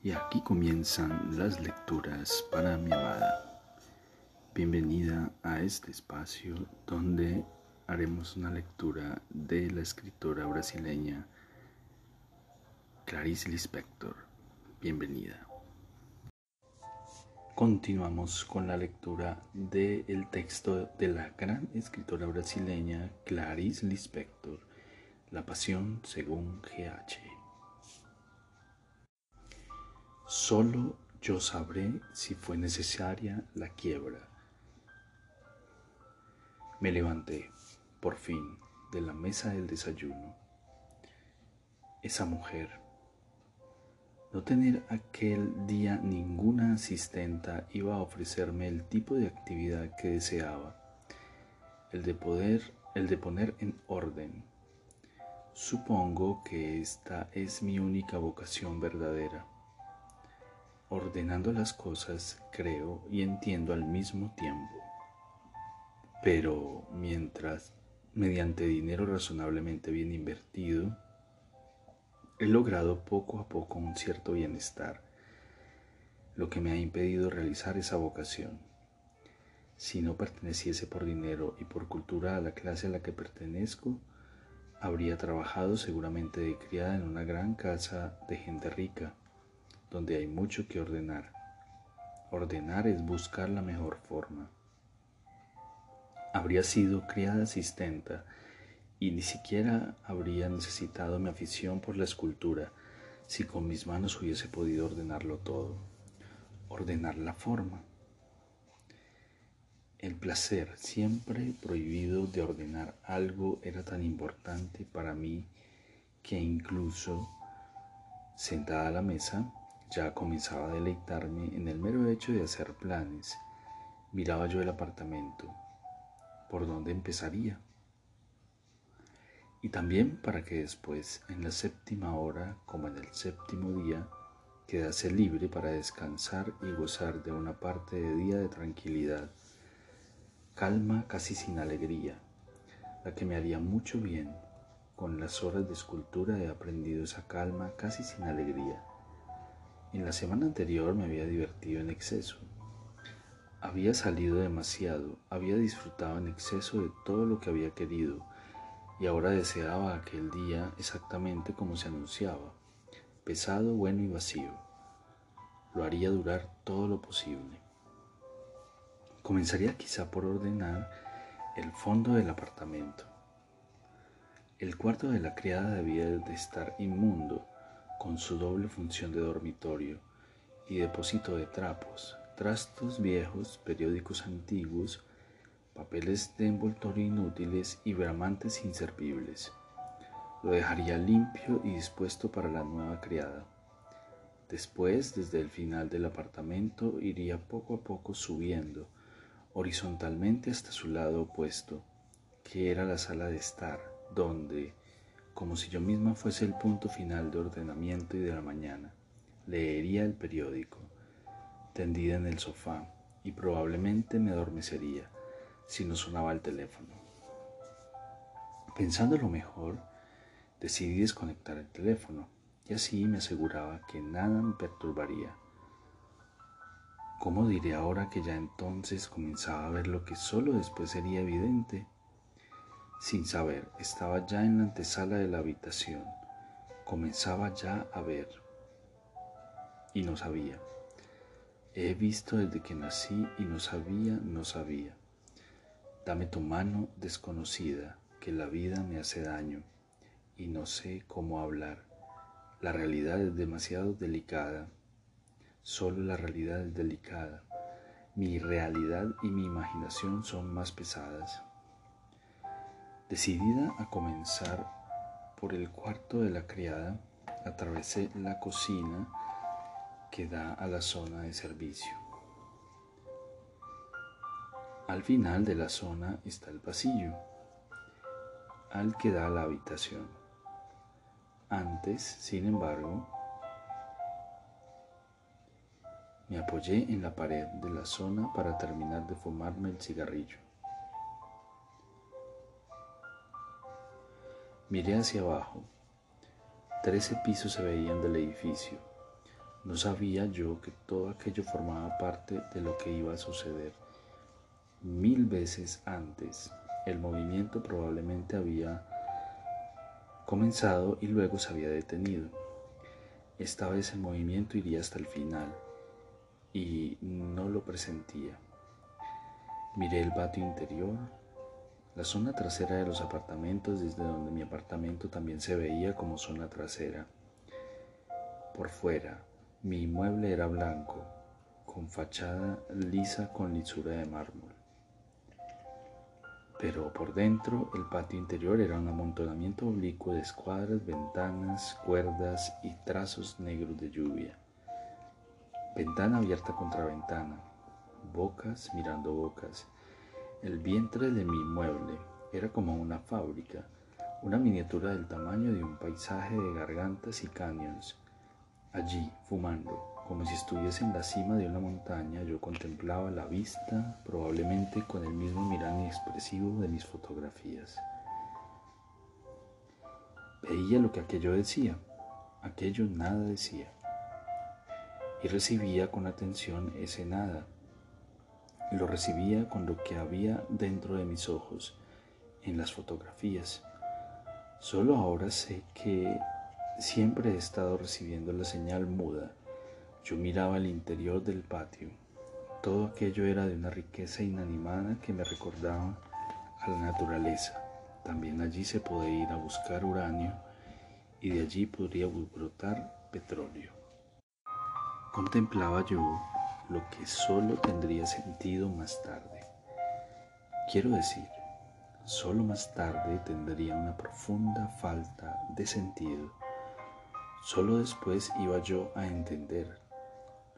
Y aquí comienzan las lecturas para mi amada. Bienvenida a este espacio donde haremos una lectura de la escritora brasileña Clarice Lispector. Bienvenida. Continuamos con la lectura del texto de la gran escritora brasileña Clarice Lispector, La Pasión según GH. Solo yo sabré si fue necesaria la quiebra. Me levanté, por fin, de la mesa del desayuno. Esa mujer no tener aquel día ninguna asistenta iba a ofrecerme el tipo de actividad que deseaba, el de poder, el de poner en orden. Supongo que esta es mi única vocación verdadera. Ordenando las cosas, creo y entiendo al mismo tiempo. Pero mientras, mediante dinero razonablemente bien invertido, He logrado poco a poco un cierto bienestar, lo que me ha impedido realizar esa vocación. Si no perteneciese por dinero y por cultura a la clase a la que pertenezco, habría trabajado seguramente de criada en una gran casa de gente rica, donde hay mucho que ordenar. Ordenar es buscar la mejor forma. Habría sido criada asistenta y ni siquiera habría necesitado mi afición por la escultura si con mis manos hubiese podido ordenarlo todo, ordenar la forma. El placer siempre prohibido de ordenar algo era tan importante para mí que incluso sentada a la mesa ya comenzaba a deleitarme en el mero hecho de hacer planes. Miraba yo el apartamento. ¿Por dónde empezaría? y también para que después, en la séptima hora, como en el séptimo día, quedase libre para descansar y gozar de una parte de día de tranquilidad, calma casi sin alegría, la que me haría mucho bien. Con las horas de escultura he aprendido esa calma casi sin alegría. En la semana anterior me había divertido en exceso. Había salido demasiado, había disfrutado en exceso de todo lo que había querido, y ahora deseaba aquel día exactamente como se anunciaba, pesado, bueno y vacío. Lo haría durar todo lo posible. Comenzaría quizá por ordenar el fondo del apartamento. El cuarto de la criada debía de estar inmundo, con su doble función de dormitorio y depósito de trapos, trastos viejos, periódicos antiguos, papeles de envoltorio inútiles y bramantes inservibles. Lo dejaría limpio y dispuesto para la nueva criada. Después, desde el final del apartamento, iría poco a poco subiendo horizontalmente hasta su lado opuesto, que era la sala de estar, donde, como si yo misma fuese el punto final de ordenamiento y de la mañana, leería el periódico, tendida en el sofá, y probablemente me adormecería si no sonaba el teléfono. Pensando lo mejor, decidí desconectar el teléfono y así me aseguraba que nada me perturbaría. ¿Cómo diré ahora que ya entonces comenzaba a ver lo que solo después sería evidente? Sin saber, estaba ya en la antesala de la habitación, comenzaba ya a ver y no sabía. He visto desde que nací y no sabía, no sabía. Dame tu mano desconocida, que la vida me hace daño y no sé cómo hablar. La realidad es demasiado delicada. Solo la realidad es delicada. Mi realidad y mi imaginación son más pesadas. Decidida a comenzar por el cuarto de la criada, atravesé la cocina que da a la zona de servicio. Al final de la zona está el pasillo, al que da la habitación. Antes, sin embargo, me apoyé en la pared de la zona para terminar de fumarme el cigarrillo. Miré hacia abajo. Trece pisos se veían del edificio. No sabía yo que todo aquello formaba parte de lo que iba a suceder. Mil veces antes, el movimiento probablemente había comenzado y luego se había detenido. Esta vez el movimiento iría hasta el final y no lo presentía. Miré el patio interior, la zona trasera de los apartamentos desde donde mi apartamento también se veía como zona trasera. Por fuera, mi inmueble era blanco, con fachada lisa con lisura de mármol. Pero por dentro el patio interior era un amontonamiento oblicuo de escuadras, ventanas, cuerdas y trazos negros de lluvia. Ventana abierta contra ventana, bocas mirando bocas. El vientre de mi inmueble era como una fábrica, una miniatura del tamaño de un paisaje de gargantas y cañones Allí, fumando, como si estuviese en la cima de una montaña, yo contemplaba la vista, probablemente con el mismo mirar expresivo de mis fotografías. Veía lo que aquello decía, aquello nada decía, y recibía con atención ese nada. Lo recibía con lo que había dentro de mis ojos, en las fotografías. Solo ahora sé que Siempre he estado recibiendo la señal muda. Yo miraba el interior del patio. Todo aquello era de una riqueza inanimada que me recordaba a la naturaleza. También allí se puede ir a buscar uranio y de allí podría brotar petróleo. Contemplaba yo lo que solo tendría sentido más tarde. Quiero decir, solo más tarde tendría una profunda falta de sentido Solo después iba yo a entender.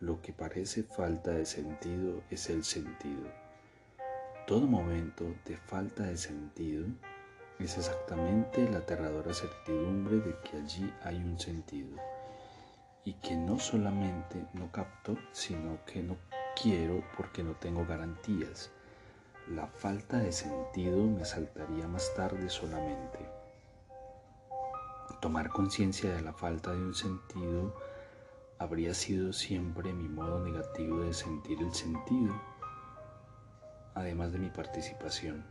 Lo que parece falta de sentido es el sentido. Todo momento de falta de sentido es exactamente la aterradora certidumbre de que allí hay un sentido y que no solamente no capto, sino que no quiero porque no tengo garantías. La falta de sentido me saltaría más tarde solamente. Tomar conciencia de la falta de un sentido habría sido siempre mi modo negativo de sentir el sentido, además de mi participación.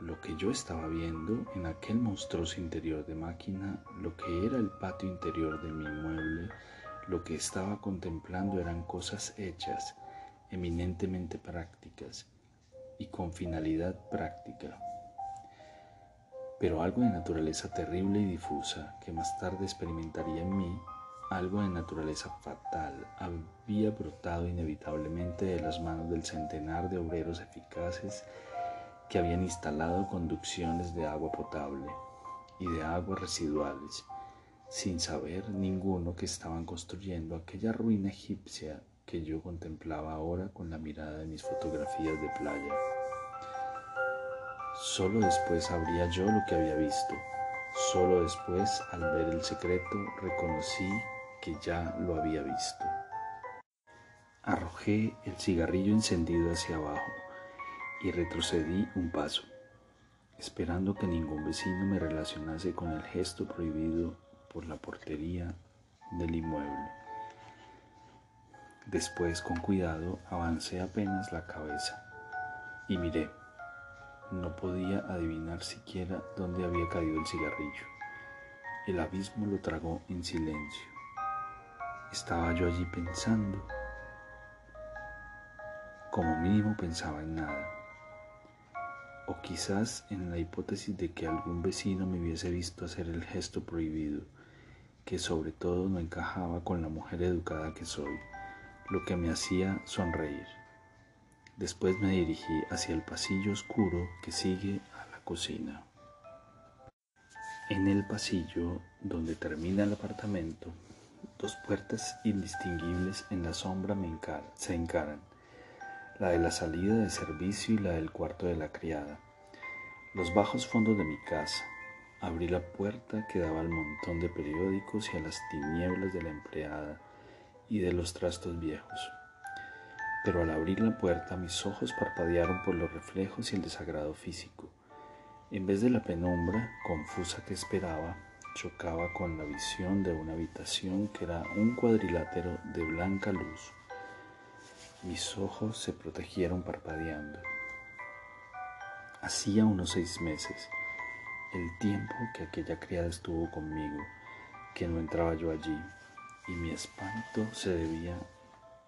Lo que yo estaba viendo en aquel monstruoso interior de máquina, lo que era el patio interior de mi inmueble, lo que estaba contemplando eran cosas hechas, eminentemente prácticas y con finalidad práctica. Pero algo de naturaleza terrible y difusa que más tarde experimentaría en mí, algo de naturaleza fatal, había brotado inevitablemente de las manos del centenar de obreros eficaces que habían instalado conducciones de agua potable y de aguas residuales, sin saber ninguno que estaban construyendo aquella ruina egipcia que yo contemplaba ahora con la mirada de mis fotografías de playa. Solo después sabría yo lo que había visto. Solo después, al ver el secreto, reconocí que ya lo había visto. Arrojé el cigarrillo encendido hacia abajo y retrocedí un paso, esperando que ningún vecino me relacionase con el gesto prohibido por la portería del inmueble. Después, con cuidado, avancé apenas la cabeza y miré. No podía adivinar siquiera dónde había caído el cigarrillo. El abismo lo tragó en silencio. Estaba yo allí pensando. Como mínimo pensaba en nada. O quizás en la hipótesis de que algún vecino me hubiese visto hacer el gesto prohibido, que sobre todo no encajaba con la mujer educada que soy, lo que me hacía sonreír. Después me dirigí hacia el pasillo oscuro que sigue a la cocina. En el pasillo donde termina el apartamento, dos puertas indistinguibles en la sombra se encaran, la de la salida de servicio y la del cuarto de la criada. Los bajos fondos de mi casa. Abrí la puerta que daba al montón de periódicos y a las tinieblas de la empleada y de los trastos viejos pero al abrir la puerta mis ojos parpadearon por los reflejos y el desagrado físico. En vez de la penumbra confusa que esperaba, chocaba con la visión de una habitación que era un cuadrilátero de blanca luz. Mis ojos se protegieron parpadeando. Hacía unos seis meses, el tiempo que aquella criada estuvo conmigo, que no entraba yo allí, y mi espanto se debía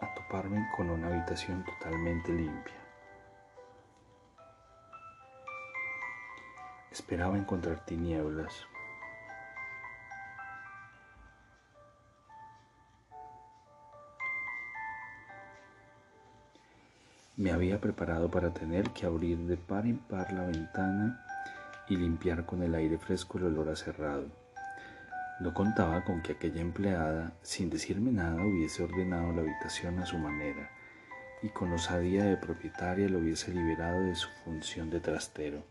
a toparme con una habitación totalmente limpia. Esperaba encontrar tinieblas. Me había preparado para tener que abrir de par en par la ventana y limpiar con el aire fresco el olor a cerrado. No contaba con que aquella empleada, sin decirme nada, hubiese ordenado la habitación a su manera y con osadía de propietaria lo hubiese liberado de su función de trastero.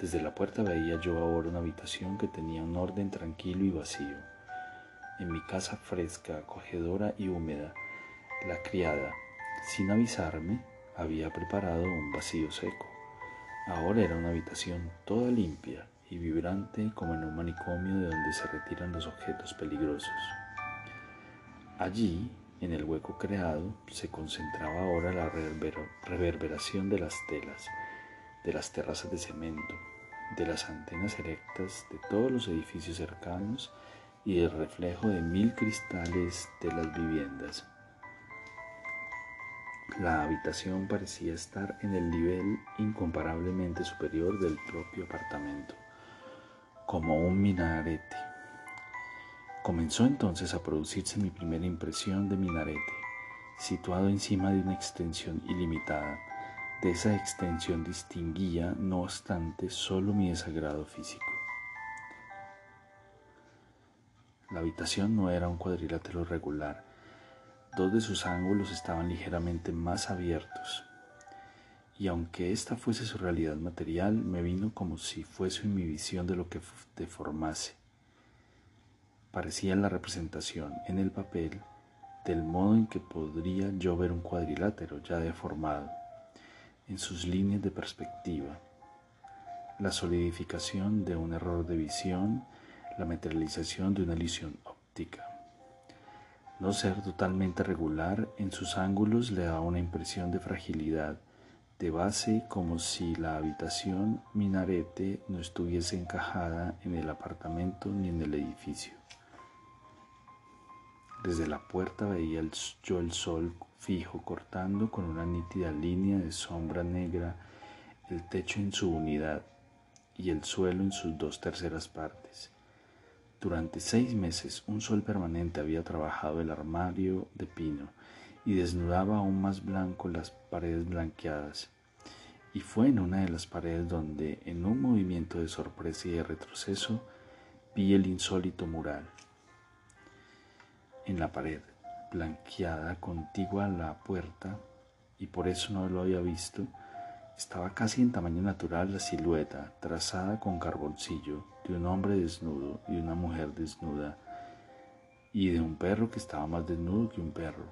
Desde la puerta veía yo ahora una habitación que tenía un orden tranquilo y vacío. En mi casa fresca, acogedora y húmeda, la criada, sin avisarme, había preparado un vacío seco. Ahora era una habitación toda limpia y vibrante como en un manicomio de donde se retiran los objetos peligrosos. Allí, en el hueco creado, se concentraba ahora la reverberación de las telas, de las terrazas de cemento, de las antenas erectas de todos los edificios cercanos y el reflejo de mil cristales de las viviendas. La habitación parecía estar en el nivel incomparablemente superior del propio apartamento, como un minarete. Comenzó entonces a producirse mi primera impresión de minarete, situado encima de una extensión ilimitada de esa extensión distinguía, no obstante, solo mi desagrado físico. La habitación no era un cuadrilátero regular. Dos de sus ángulos estaban ligeramente más abiertos. Y aunque esta fuese su realidad material, me vino como si fuese mi visión de lo que deformase. Parecía la representación en el papel del modo en que podría yo ver un cuadrilátero ya deformado en sus líneas de perspectiva, la solidificación de un error de visión, la materialización de una ilusión óptica. No ser totalmente regular en sus ángulos le da una impresión de fragilidad, de base como si la habitación minarete no estuviese encajada en el apartamento ni en el edificio. Desde la puerta veía yo el sol fijo cortando con una nítida línea de sombra negra el techo en su unidad y el suelo en sus dos terceras partes. Durante seis meses un sol permanente había trabajado el armario de pino y desnudaba aún más blanco las paredes blanqueadas. Y fue en una de las paredes donde, en un movimiento de sorpresa y de retroceso, vi el insólito mural en la pared, blanqueada, contigua a la puerta, y por eso no lo había visto, estaba casi en tamaño natural la silueta, trazada con carboncillo, un hombre desnudo y una mujer desnuda, y de un perro que estaba más desnudo que un perro.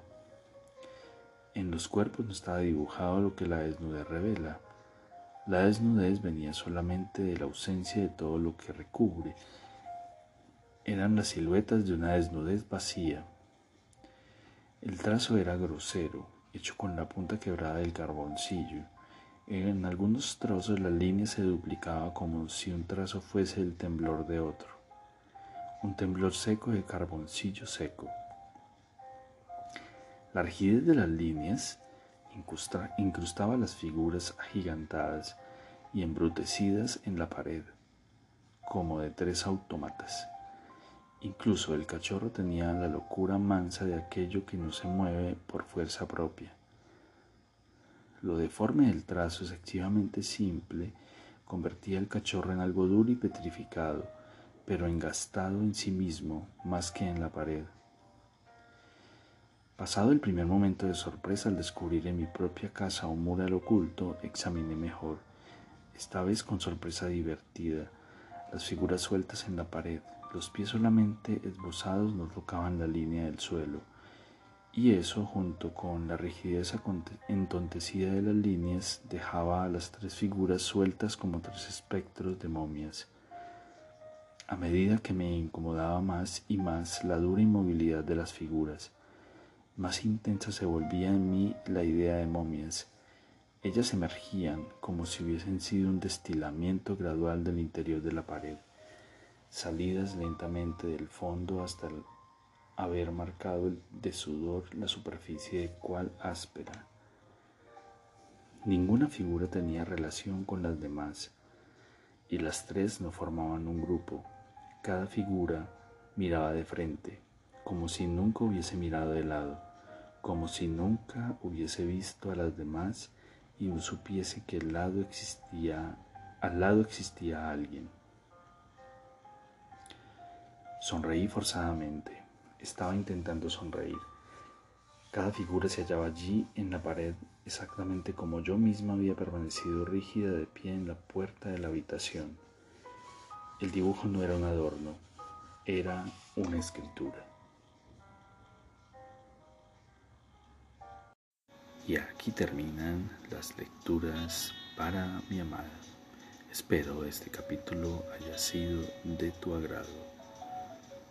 En los cuerpos no estaba dibujado lo que la desnudez revela. La desnudez venía solamente de la ausencia de todo lo que recubre, eran las siluetas de una desnudez vacía. El trazo era grosero, hecho con la punta quebrada del carboncillo. En algunos trozos la línea se duplicaba como si un trazo fuese el temblor de otro, un temblor seco de carboncillo seco. La rigidez de las líneas incrustaba las figuras agigantadas y embrutecidas en la pared, como de tres autómatas. Incluso el cachorro tenía la locura mansa de aquello que no se mueve por fuerza propia. Lo deforme del trazo excesivamente simple convertía el cachorro en algo duro y petrificado, pero engastado en sí mismo más que en la pared. Pasado el primer momento de sorpresa al descubrir en mi propia casa un mural oculto, examiné mejor, esta vez con sorpresa divertida, las figuras sueltas en la pared, los pies solamente esbozados no tocaban la línea del suelo, y eso, junto con la rigidez entontecida de las líneas, dejaba a las tres figuras sueltas como tres espectros de momias. a medida que me incomodaba más y más la dura inmovilidad de las figuras, más intensa se volvía en mí la idea de momias. Ellas emergían como si hubiesen sido un destilamiento gradual del interior de la pared, salidas lentamente del fondo hasta haber marcado de sudor la superficie de cual áspera. Ninguna figura tenía relación con las demás y las tres no formaban un grupo. Cada figura miraba de frente, como si nunca hubiese mirado de lado, como si nunca hubiese visto a las demás y no supiese que al lado existía, al lado existía alguien. Sonreí forzadamente. Estaba intentando sonreír. Cada figura se hallaba allí en la pared exactamente como yo misma había permanecido rígida de pie en la puerta de la habitación. El dibujo no era un adorno, era una escritura. Y aquí terminan las lecturas para mi amada. Espero este capítulo haya sido de tu agrado.